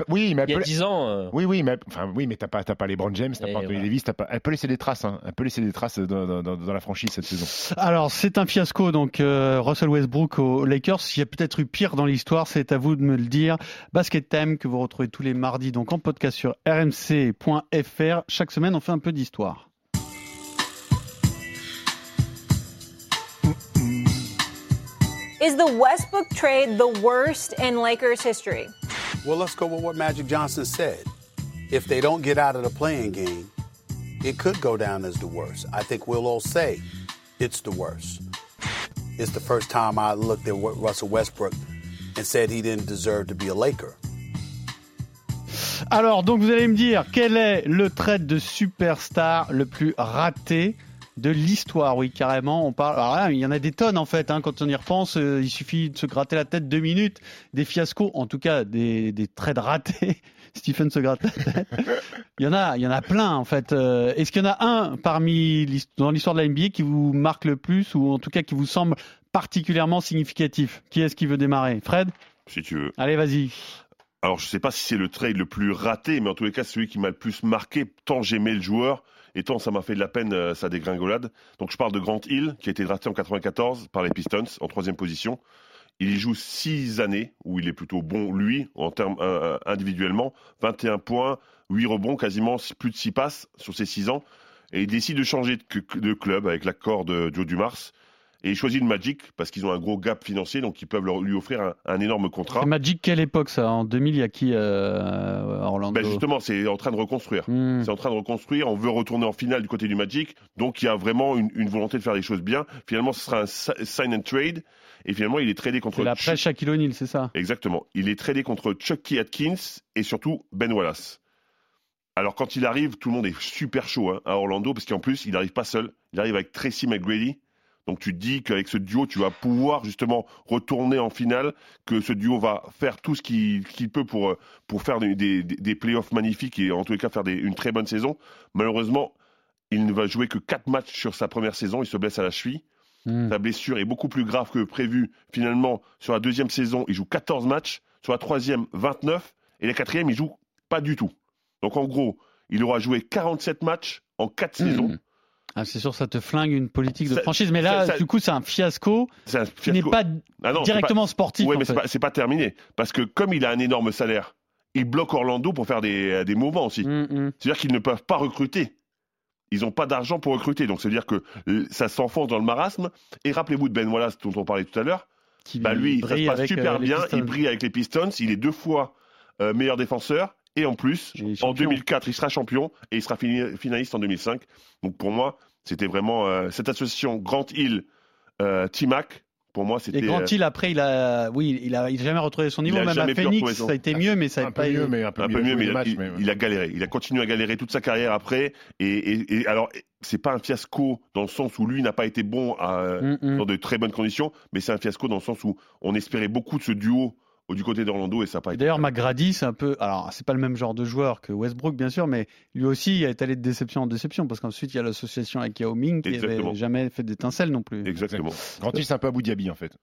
oui, mais elle Il y a peut, 10 ans. euh, oui, oui, mais enfin, oui, mais t'as pas, t'as pas les Brown James, t'as Et pas Anthony voilà. Davis, t'as pas. Elle peut laisser des traces, hein. Elle peut laisser des traces dans, dans- dans- dans la franchise cette saison. Alors, c'est un fiasco, donc euh, Russell Westbrook aux Lakers. Il y a peut-être eu pire dans l'histoire, c'est à vous de me le dire. Basket Time, que vous retrouvez tous les mardis, donc en podcast sur rmc.fr. Chaque semaine, on fait un peu d'histoire. Is the Westbrook trade the worst in Lakers history? Well, let's go with what Magic Johnson said. If they don't get out of the playing game, it could go down as the worst. I think we'll all say it's the worst. It's the first time I looked at Russell Westbrook and said he didn't deserve to be a Laker. Alors, donc vous allez me dire, quel est le trade de superstar le plus raté de l'histoire Oui, carrément, on parle. Alors là, il y en a des tonnes en fait. hein, quand on y repense, euh, il suffit de se gratter la tête deux minutes. Des fiascos, en tout cas des, des trades ratés. <laughs> Stephen se gratte la tête. Il y en a, il y en a plein en fait. Euh, Est-ce qu'il y en a un parmi dans l'histoire de la NBA qui vous marque le plus ou en tout cas qui vous semble particulièrement significatif? Qui est-ce qui veut démarrer? Fred? Si tu veux. Allez, vas-y. Alors, je sais pas si c'est le trade le plus raté, mais en tous les cas, celui qui m'a le plus marqué, tant j'aimais le joueur, et tant ça m'a fait de la peine euh, sa dégringolade. Donc, je parle de Grant Hill, qui a été drafté en 94 par les Pistons, en troisième position. Il y joue six années, où il est plutôt bon, lui, en termes euh, individuellement. 21 points, 8 rebonds, quasiment plus de 6 passes sur ces six ans. Et il décide de changer de, de club avec l'accord de Joe Dumars. Et il choisit le Magic parce qu'ils ont un gros gap financier, donc ils peuvent leur- lui offrir un, un énorme contrat. C'est Magic, quelle époque ça? En 2000, il y a qui euh, à Orlando? Ben justement, c'est en train de reconstruire. Hmm. C'est en train de reconstruire. On veut retourner en finale du côté du Magic. Donc il y a vraiment une, une volonté de faire les choses bien. Finalement, ce sera un si- sign and trade. Et finalement, il est tradé contre. C'est l'après Shaquille O'Neal, c'est ça? Exactement. Il est tradé contre Chucky Atkins et surtout Ben Wallace. Alors quand il arrive, tout le monde est super chaud hein, à Orlando parce qu'en plus, il n'arrive pas seul. Il arrive avec Tracy McGrady. Donc tu te dis qu'avec ce duo, tu vas pouvoir justement retourner en finale, que ce duo va faire tout ce qu'il peut pour, euh, pour faire des, des, des playoffs magnifiques et en tous les cas faire des- une très bonne saison. Malheureusement, il ne va jouer que 4 matchs sur sa première saison. Il se blesse à la cheville. Hmm. Sa blessure est beaucoup plus grave que prévu. Finalement, sur la deuxième saison, il joue 14 matchs. Sur la troisième, 29. Et la quatrième, il joue pas du tout. Donc en gros, il aura joué 47 matchs en 4 saisons. Ah, c'est sûr, ça te flingue une politique de Ça- franchise. Mais là, ça- ça- du coup, c'est un fiasco C'est un qui n'est fiasco. pas Ah non, directement pas- sportif. En mais c'est pas, pas terminé. Parce que comme il a un énorme salaire, il bloque Orlando pour faire des, des mouvements aussi. Hmm, hmm. C'est-à-dire qu'ils ne peuvent pas recruter. Ils n'ont pas d'argent pour recruter. Donc, c'est-à-dire que euh, ça s'enfonce dans le marasme. Et rappelez-vous de Ben Wallace, dont on parlait tout à l'heure. Bah, lui, ça se passe super euh, bien. Il brille avec les Pistons. Il est deux fois euh, meilleur défenseur. Et en plus, en champion. 2004, il sera champion. Et il sera finaliste en 2005. Donc, pour moi, c'était vraiment euh, cette association Grant Hill, euh, T-Mac. Pour moi, c'était. Et Grant euh, Hill, après, il a, oui, il a, il a jamais retrouvé son niveau. a Même à Phoenix, ça a été mieux, mais ça Un n'a peu pas mieux, mais un peu un mieux, mais, il, matchs, il- mais- il a galéré. Il a continué à galérer toute sa carrière après. Et, et- et alors, c'est pas un fiasco dans le sens où lui n'a pas été bon à, Mm, mm. dans de très bonnes conditions, mais c'est un fiasco dans le sens où on espérait beaucoup de ce duo du côté d'Orlando et ça n'a pas. D'ailleurs, McGrady, c'est un peu. Alors, c'est pas le même genre de joueur que Westbrook, bien sûr, mais lui aussi, il est allé de déception en déception, parce qu'ensuite, il y a l'association avec Yao Ming qui n'avait jamais fait d'étincelle non plus. Exactement. Grand Hill, c'est un peu Abu Dhabi en fait.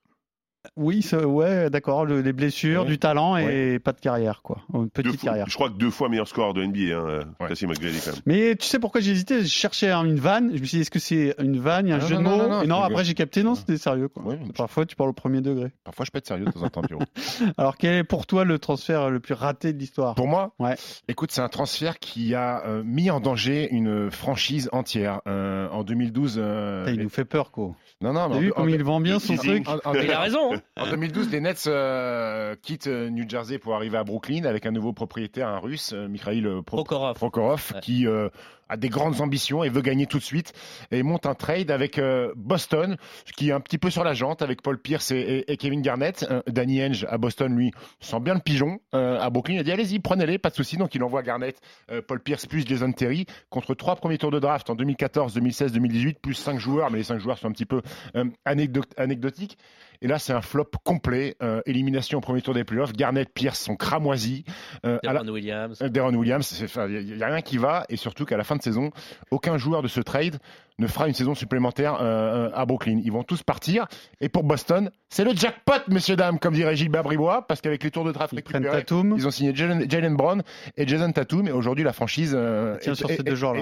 Oui, ça- ouais, d'accord. le- Les blessures, Ouais. du talent et pas de carrière, quoi. Une Deux petite fois- carrière. je crois que deux fois meilleur score de NBA, hein, euh, Ouais. McGrady, quand même. Mais tu sais pourquoi j'ai hésité? Je cherchais une vanne. Je me suis dit, est-ce que c'est une vanne, il y a un Non, jeu non, de mots? non, non, après j'ai capté, non, c'était sérieux. Quoi. Ouais. Parfois, tu parles au premier degré. Parfois, je peux être sérieux de temps en temps, Pierrot. <laughs> Alors, quel est pour toi le transfert le plus raté de l'histoire? Pour moi, Ouais. écoute, c'est un transfert qui a euh, mis en danger une franchise entière. Euh, en 2012, euh, Putain, Il les- nous fait peur, quoi. Non, non, mais T'as vu comme il vend bien son il- truc en- en- Il a raison. hein. En 2012, les Nets euh, quittent euh, New Jersey pour arriver à Brooklyn avec un nouveau propriétaire, un russe, euh, Mikhail Pro- Prokhorov. Prokhorov, Ouais. qui euh, a des grandes ambitions et veut gagner tout de suite et monte un trade avec euh, Boston, qui est un petit peu sur la jante avec Paul Pierce et, Kevin Garnett. Euh, Danny Henge à Boston, lui, sent bien le pigeon. Euh, à Brooklyn, il a dit allez-y, prenez-les, pas de souci. Donc il envoie Garnett, euh, Paul Pierce plus Jason Terry contre trois premiers tours de draft en 2014, 2016, 2018, plus cinq joueurs, mais les cinq joueurs sont un petit peu anecdo- anecdotiques. Et là, c'est un flop complet. Euh, élimination au premier tour des playoffs. Garnett, Pierce sont cramoisis. Euh, la- Deron Williams. euh, Deron Williams, il n'y a, rien qui va, et surtout qu'à la fin de saison, aucun joueur de ce trade ne fera une saison supplémentaire euh, à Brooklyn. Ils vont tous partir, et pour Boston, c'est le jackpot, messieurs dames, comme dirait Gilbert Bribois, parce qu'avec les tours de draft Ils récupérés, ils ont signé Jalen Jalen Brown et Jason Tatum, et aujourd'hui la franchise euh, est,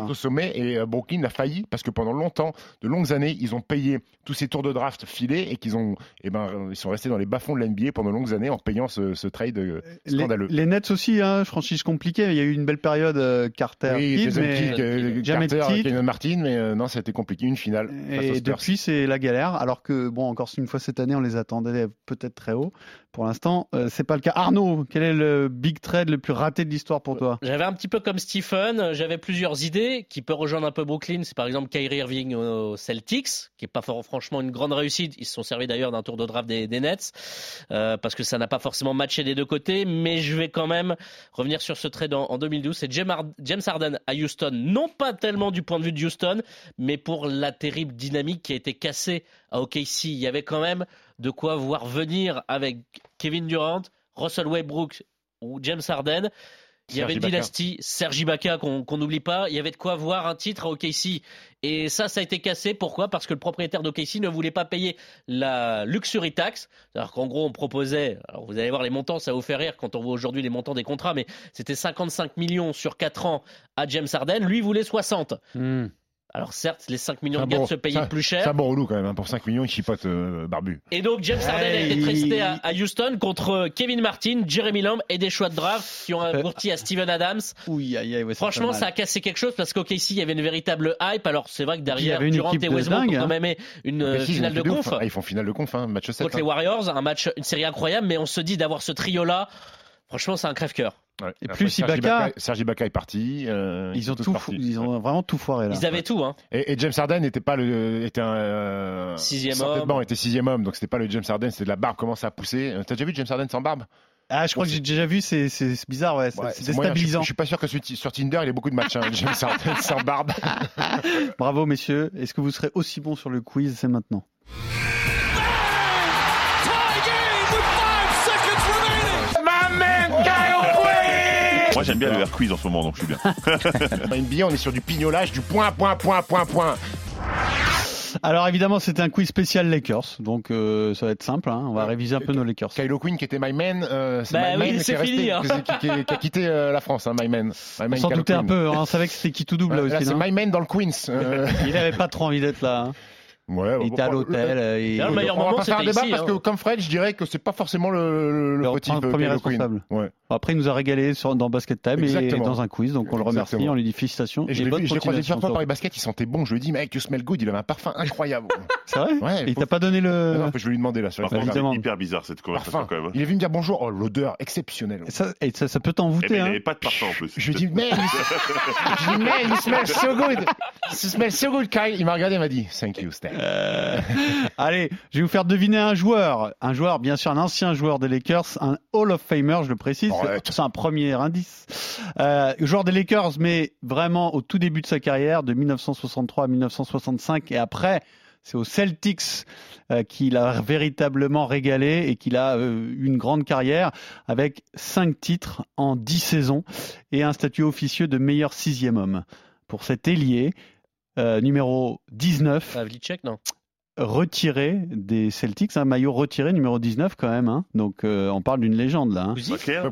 au sommet, et euh, Brooklyn a failli, parce que pendant longtemps, de longues années, ils ont payé tous ces tours de draft filés, et qu'ils ont, eh ben, ils sont restés dans les bas-fonds de l'NBA pendant longues années en payant ce, ce trade euh, Les, scandaleux. les Nets aussi, hein, franchise compliquée. Il y a eu une belle période euh, Carter, Oui, Kidd, mais Kidd, euh, Carter. Kevin Martin, mais euh, non, a été compliqué. Une finale. face Et Spurs. depuis, c'est la galère. Alors que, bon, encore une fois cette année, on les attendait peut-être très haut. Pour l'instant, euh, c'est pas le cas. Arnaud, quel est le big trade le plus raté de l'histoire pour toi? J'avais un petit peu comme Stephen, j'avais plusieurs idées qui peuvent rejoindre un peu Brooklyn. C'est par exemple Kyrie Irving aux Celtics, qui est pas franchement une grande réussite. Ils se sont servis d'ailleurs d'un tour de draft des, Nets, euh, parce que ça n'a pas forcément matché des deux côtés. Mais je vais quand même revenir sur ce trade en, en 2012. C'est James Harden à Houston, non pas tellement du point de vue de Houston, mais pour la terrible dynamique qui a été cassée à OKC. Il y avait quand même de quoi voir venir avec Kevin Durant, Russell Westbrook ou James Harden. Il y avait une dynastie, Serge Ibaka qu'on n'oublie pas. Il y avait de quoi voir un titre à OKC. Et ça, ça a été cassé. Pourquoi? Parce que le propriétaire d'OKC ne voulait pas payer la luxury tax. C'est-à-dire qu'en gros, on proposait, alors vous allez voir les montants, ça vous fait rire quand on voit aujourd'hui les montants des contrats, mais c'était 55 millions sur 4 ans à James Harden. Lui voulait 60. Hmm. Alors certes, les 5 millions un de gardes bon- se payaient plus C'est un cher. bon relou quand même. hein. Pour 5 millions, il chipote euh, barbu. Et donc James Harden a Hey. été testé à, à Houston contre Kevin Martin, Jeremy Lamb et des choix de draft qui ont abouti à Steven Adams. Oui, ça Franchement, ça a cassé quelque chose parce qu'OKC, il y avait une véritable hype. Alors c'est vrai que derrière Durant et Westbrook dingue, ont quand hein. même une Mais euh, si, finale de ouf, conf hein. Ils font finale de conf, hein, match 7. contre les Warriors, un match, une série incroyable. Mais on se dit d'avoir ce trio-là, franchement, c'est un crève-cœur. Et plus Ibaka- Ibaka. Serge Ibaka est parti. euh, Ils ont tout, partis. ils ont vraiment tout foiré là. Ils avaient tout, hein. Et, et James Harden n'était pas le, était un euh, Sixième homme. était sixième homme, donc c'était pas le James Harden, c'était de la barbe commence à pousser. Euh, T'as déjà vu James Harden sans barbe? Ah, je crois que j'ai déjà vu, c'est c'est- c'est bizarre, ouais, c'est Ouais, c'est moyen. Je, déstabilisant. je suis pas sûr que sur, sur Tinder il ait beaucoup de matchs. Hein, <laughs> James Harden sans barbe. <laughs> Bravo messieurs. Est-ce que vous serez aussi bon sur le quiz C'est maintenant? Moi, j'aime bien le air quiz en ce moment, donc je suis bien. <laughs> Dans NBA, on est sur du pignolage, du point, point, point, point, point. Alors évidemment, c'était un quiz spécial Lakers, donc euh, ça va être simple. hein, On va réviser un peu nos Lakers. Kylo Quinn qui était my man, euh, c'est Bah my oui, man c'est qui, est fini, resté, hein. qui, qui- qui a quitté euh, la France, hein, my man. My On man s'en Kylo doutait un peu. hein, on savait que c'était qui tout double là Ouais, là, aussi. c'est my man dans le Queens. euh, <laughs> Il avait pas trop envie d'être là. Hein. ouais, Il était à l'hôtel. euh, et- D'ailleurs, le meilleur on va moment, pas faire un débat ici, parce hein. que comme Fred, je dirais que c'est pas forcément le, le, le Le euh, premier responsable. Ouais. Après, il nous a régalé sur, dans Basket Time et Exactement. dans un quiz, donc on le remercie, Exactement. on lui dit félicitations. Et vu, je l'ai croisé plusieurs fois par les baskets, il sentait bon. Je lui ai dit, mec, you smell good, il avait un parfum incroyable. <laughs> C'est vrai Ouais, Et il faut- t'a pas donné le. Non, non, je vais lui demander là sur c'est hyper bizarre cette conversation quand même. hein. Il est venu me dire bonjour. Oh, l'odeur exceptionnelle. Et ça, et ça, ça peut Eh t'envoûter. ben, il hein. n'avait pas de parfum en plus. Je lui ai dit, man, you, <laughs> je lui ai dit, man, you smell so good. Kyle. Il m'a regardé, il m'a dit, thank you, Stan. Euh, Allez, je vais vous faire deviner un joueur. Un joueur, bien sûr, un ancien joueur des Lakers, un Hall of Famer, je le précise. C'est un premier indice. Euh, joueur des Lakers, mais vraiment au tout début de sa carrière, de 1963 à 1965 et après. C'est aux Celtics euh, qu'il a véritablement régalé et qu'il a euh, eu une grande carrière avec cinq titres en dix saisons et un statut officieux de meilleur sixième homme. Pour cet ailier, euh, numéro 19, Havlicek, non retiré des Celtics, un maillot retiré, numéro 19 quand même. hein. Donc euh, on parle d'une légende là. hein. Pas clair.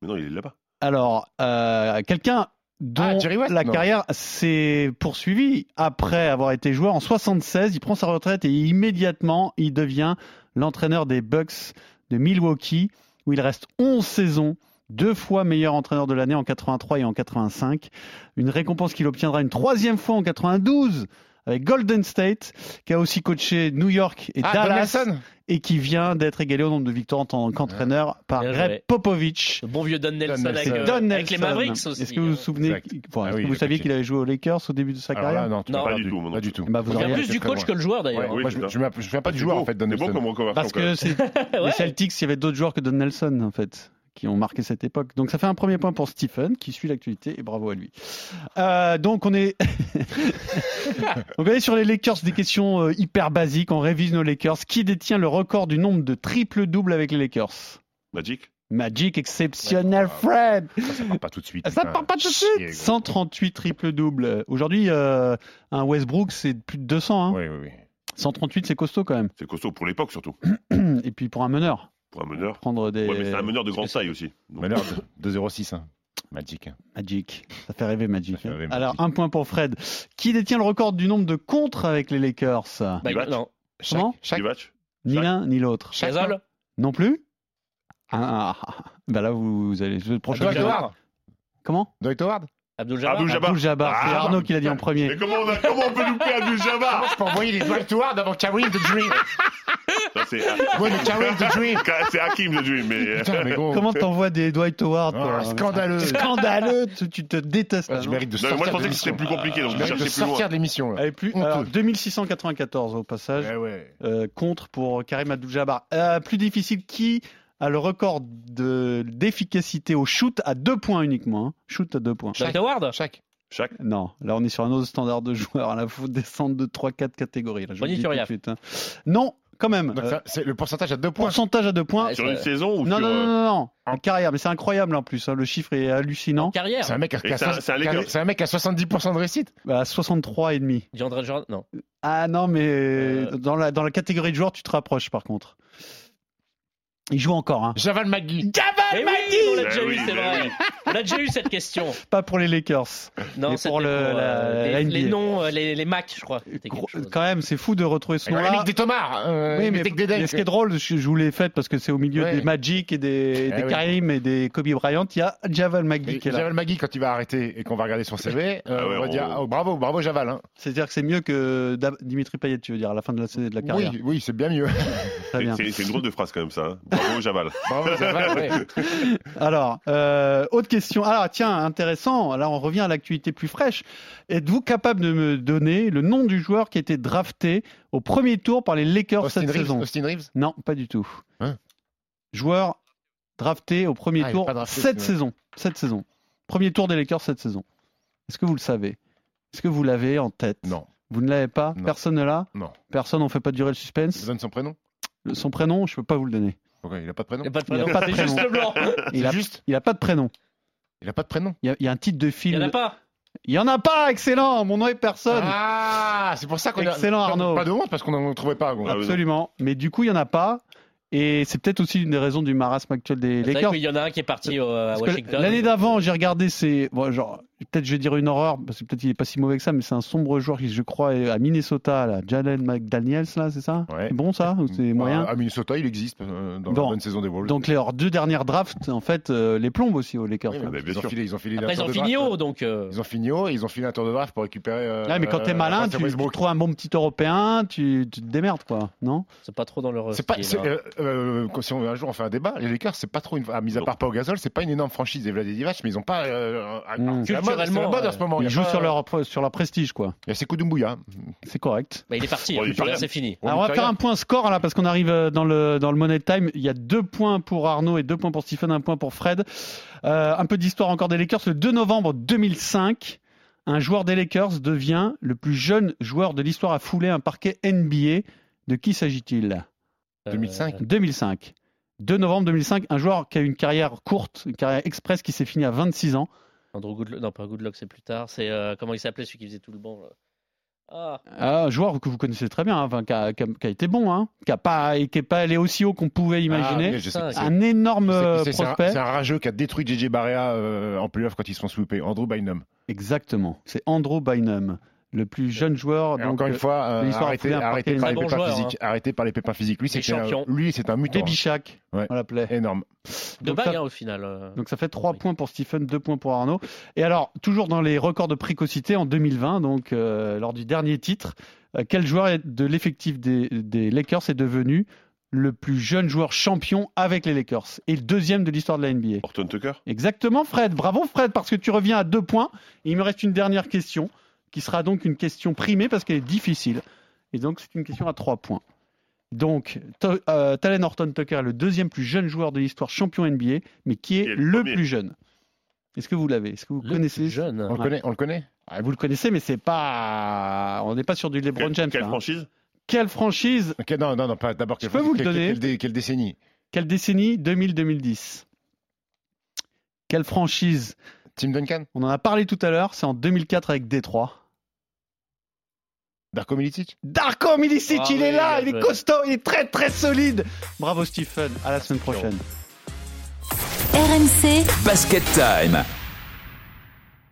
Mais non, il est là-bas. Alors, euh, quelqu'un dont Ah, Jerry West la Non. carrière s'est poursuivie après avoir été joueur en 76. Il prend sa retraite et immédiatement il devient l'entraîneur des Bucks de Milwaukee où il reste 11 saisons. Deux fois meilleur entraîneur de l'année en 83 et en 85. Une récompense qu'il obtiendra une troisième fois en 92 avec Golden State, qui a aussi coaché New York et Ah, Don Dallas, Nelson. et qui vient d'être égalé au nombre de victoires en tant qu'entraîneur par Bien Greg. Popovich. Le bon vieux Don Nelson, Nelson. avec, euh, Don avec les Nelson. Mavericks aussi. Est-ce que vous vous hein. souvenez enfin, Ah oui, que vous saviez qu'il avait joué aux Lakers au début de sa carrière là, non, Non. Pas du tout, Pas plus. du tout. Bah, vous Il y a plus du coach que le joueur Ouais, d'ailleurs. Oui, je, je, me- souviens pas du joueur beau, en fait, Don beau Nelson. comme. Parce que les. Celtics, il y avait d'autres joueurs que Don Nelson en fait qui ont marqué cette époque. Donc ça fait un premier point pour Stephen qui suit l'actualité et bravo à lui. Euh, donc on est <laughs> donc on est sur les Lakers des questions euh, hyper basiques. On révise nos Lakers. Qui détient le record du nombre de triple doubles avec les Lakers? Magic Magic exceptionnel Fred. Ça, ça part pas tout de suite. Ça part pas tout de suite. gros. 138 triple doubles. Aujourd'hui, euh, un Westbrook c'est plus de 200. Hein. Oui, oui, oui. 138 c'est costaud quand même. C'est costaud pour l'époque surtout. <clears throat> Et puis pour un meneur, Pour un meneur. prendre des Ouais, mais c'est un meneur de grande taille aussi. Donc, Meneur de 2-0-6. Hein. Magic. Magic. Ça fait rêver Magic. Ça fait rêver. Magic. Alors, un point pour Fred. Qui détient le record du nombre de contres avec les Lakers? Bah, non. Comment? Chaque, Divac Ni l'un ni l'autre. Gasol Non plus? Ah, ah, ah. Bah là, vous, vous allez. Le prochain. Dwight Howard. Comment? Dwight Howard? Abdul Jabbar. Abdul Jabbar. Abdul Jabbar. C'est Ah, Arnaud qui l'a dit en premier. Mais comment on, a- comment on peut louper Abdul Jabbar Je peux envoyer les Dwight Howard avant Karim the Dream. C'est <laughs> Karim the Dream. c'est Hakim le Dream. Mais... Putain, mais gros. Comment t'envoies des Dwight Howard Ah, toi scandaleux. Scandaleux Tu, tu te détestes. Ah, je mérite de Non, sortir moi je pensais que c'était plus compliqué, donc Je je cherchais plus loin. sortir de l'émission. Allez, plus, Honteux. alors, 2694 au passage. Ouais, ouais. euh, contre pour Karim Abdul-Jabbar. Euh, plus difficile, qui a le record de d'efficacité au shoot à deux points uniquement hein. Shoot à deux points. Dwight Howard Chaque. Chaque. Non, là on est sur un autre standard de joueur. Là, faut descendre de 3-4 catégories. Là, je Bonnie dis tout de Turiaf. suite, hein. Non, quand même. Donc, Euh, c'est le pourcentage à deux points. pourcentage à deux points. Ouais, Sur une saison ou Non, sur. non, non, euh, non, non. En carrière, mais c'est incroyable en plus. hein. Le chiffre est En hallucinant. carrière. C'est un mec à, Et c'est un- c'est un Lakers. c'est un mec à 70% de réussite. À 63 et demi. Non. Ah non, mais Euh. dans, la, dans la catégorie de joueurs, tu te rapproches par contre. Il joue encore, hein. Javal McGee. Eh oui, on l'a Eh déjà oui, eu, c'est vrai. On a déjà eu cette question. <laughs> Pas pour les Lakers. Non, Mais c'était pour le- euh, la- les, la les NBA. noms euh, les, les Macs, je crois. Quand même, c'est fou de retrouver ce nom-là. Des Thomas. Euh, Oui, mais, mettait que des mais dingues. ce qui est drôle, je, je vous l'ai fait parce que c'est au milieu Ouais. des Magic et des, Eh des oui. Karim et des Kobe Bryant. Il y a Javal McGee Et qui est là. Javal Magui, quand il va arrêter et qu'on va regarder son CV, euh, Ah ouais, on va on- dire oh, bravo, bravo Javal. hein. C'est-à-dire que c'est mieux que Dimitri Payet, tu veux dire, à la fin de la, de la carrière. Oui, oui, c'est bien mieux. <laughs> C'est c'est une drôle de phrase quand même ça. hein. Bravo Javal. bravo Javal, ouais. <laughs> Alors, euh, autre question. Alors, tiens, intéressant. Là, on revient à l'actualité plus fraîche. Êtes-vous capable de me donner le nom du joueur qui a été drafté au premier tour par les Lakers Austin cette Reeves, saison? Austin Reeves? Non, pas du tout. Hein? Joueur drafté au premier Ah, tour drafté, cette saison. Cette saison. Premier tour des Lakers cette saison. Est-ce que vous le savez? Est-ce que vous l'avez en tête? Non, Vous ne l'avez pas? Non. Personne ne l'a? Non. Personne, on fait pas durer le suspense? donne son prénom? Le- Son prénom, je peux pas vous le donner. Pourquoi? Il a pas de prénom? Il n'y a pas de Il prénom. pas de juste. Il C'est a, juste? il a pas de prénom. Il a pas de prénom Il y a, il y a un titre de Il film. n'y en a pas. Il y en a pas, excellent. Mon nom est personne. Ah, c'est pour ça qu'on a. Excellent, Arnaud. Pas de honte parce qu'on n'en trouvait pas. gros. Ah. Absolument. Mais du coup, il y en a pas. Et c'est peut-être aussi une des raisons du marasme actuel des Lakers. qu'il y en a un qui est parti au- à Washington. L'année d'avant, j'ai regardé, c'est bon, genre peut-être je vais dire une horreur parce que peut-être il est pas si mauvais que ça, mais c'est un sombre joueur qui, je crois, est à Minnesota, là, Jalen McDaniels, là, c'est ça? Ouais. C'est bon ça? Ou c'est Bah, moyen? À Minnesota, il existe euh, dans Bon. la bonne saison des Wolves. Donc les- leurs deux dernières drafts, en fait, euh, les plombent aussi aux Lakers. Oui, hein. ils, ont filé, ils ont filé Après, ils ont fini draft. haut, donc. euh, Ils ont fini haut et ils ont filé un tour de draft pour récupérer. euh, Ouais, mais quand t'es euh, malin, tu, trouves un bon petit Européen, tu, tu te démerdes, quoi, non? C'est pas trop dans leur. C'est pas, hein. euh, euh, quand- si on, un jour on fait un débat, les Lakers, c'est pas trop une, ah, mis à part Pau Gasol, c'est pas une énorme franchise des Divac, mais ils ont pas, euh, c'est mode, c'est mode ce moment. Ils jouent pas- sur leur, sur leur prestige, quoi. Il y a Sekou Doumbouya. C'est correct. Bah, il est parti. Bon, hein, c'est fini. Alors, on va faire un point score là parce qu'on arrive euh, dans le dans le money time. Il y a deux points pour Arnaud et deux points pour Stephen, un point pour Fred. Euh, un peu d'histoire encore des Lakers. Le 2 novembre 2005, un joueur des Lakers devient le plus jeune joueur de l'histoire à fouler un parquet NBA. De qui s'agit-il? Euh, 2005. 2005. 2 novembre 2005, un joueur qui a eu une carrière courte, une carrière express qui s'est finie à 26 ans. Andrew Goodluck. Non, pas Goodluck, c'est plus tard. C'est. euh, comment il s'appelait celui qui faisait tout le banc là Ah, Un joueur que vous connaissez très bien, hein, enfin, qui, a, qui a- qui a été bon, hein, qui n'a pas, pas allé aussi haut qu'on pouvait imaginer. Ah, je sais Ah, qui c'est. un énorme c'est un- prospect. C'est un rageux qui a détruit JJ Barrea euh, en playoff quand ils se font sweeper. Andrew Bynum. Exactement. C'est Andrew Bynum, le plus jeune joueur. Et donc, encore une euh, fois, euh, de l'histoire arrêté, par les bon pépins joueur, physiques. Arrêté par les pépins physiques. Lui, Il est c'était un- champion. lui, c'est un mutant. Shaq, Ouais. on l'appelait. Énorme. de Donc, bague ça- hein, au final. euh. Donc ça fait 3 points pour Stephen, 2 points pour Arnaud. Et alors, toujours dans les records de précocité en 2020, donc euh, lors du dernier titre, euh, quel joueur de l'effectif des, des Lakers est devenu le plus jeune joueur champion avec les Lakers et le deuxième de l'histoire de la NBA Horton Tucker. Exactement, Fred. Bravo, Fred, parce que tu reviens à deux points. Et il me reste une dernière question, qui sera donc une question primée parce qu'elle est difficile. Et donc, c'est une question à trois points. Donc, To- euh, Talen Horton Tucker est le deuxième plus jeune joueur de l'histoire champion NBA, mais qui est le premier. plus jeune. Est-ce que vous l'avez? Est-ce que vous Le connaissez plus jeune. On le connaît, on le connaît? Ah, Vous le connaissez, mais c'est pas. On n'est pas sur du LeBron Quelle, James. quelle là, hein. franchise? Quelle franchise? Ok, non, non, non, pas d'abord. Je peux vous le quelle- donner. Quelle, quelle- quelle décennie? Quelle décennie? 2000-2010. Quelle franchise Tim Duncan On en a parlé tout à l'heure. C'est en 2004 avec Détroit. Darko Milicic Darko Milicic, Ah il est là, bien il est costaud, il est très très solide. Bravo Stephen, à la semaine prochaine. RMC Basket Time.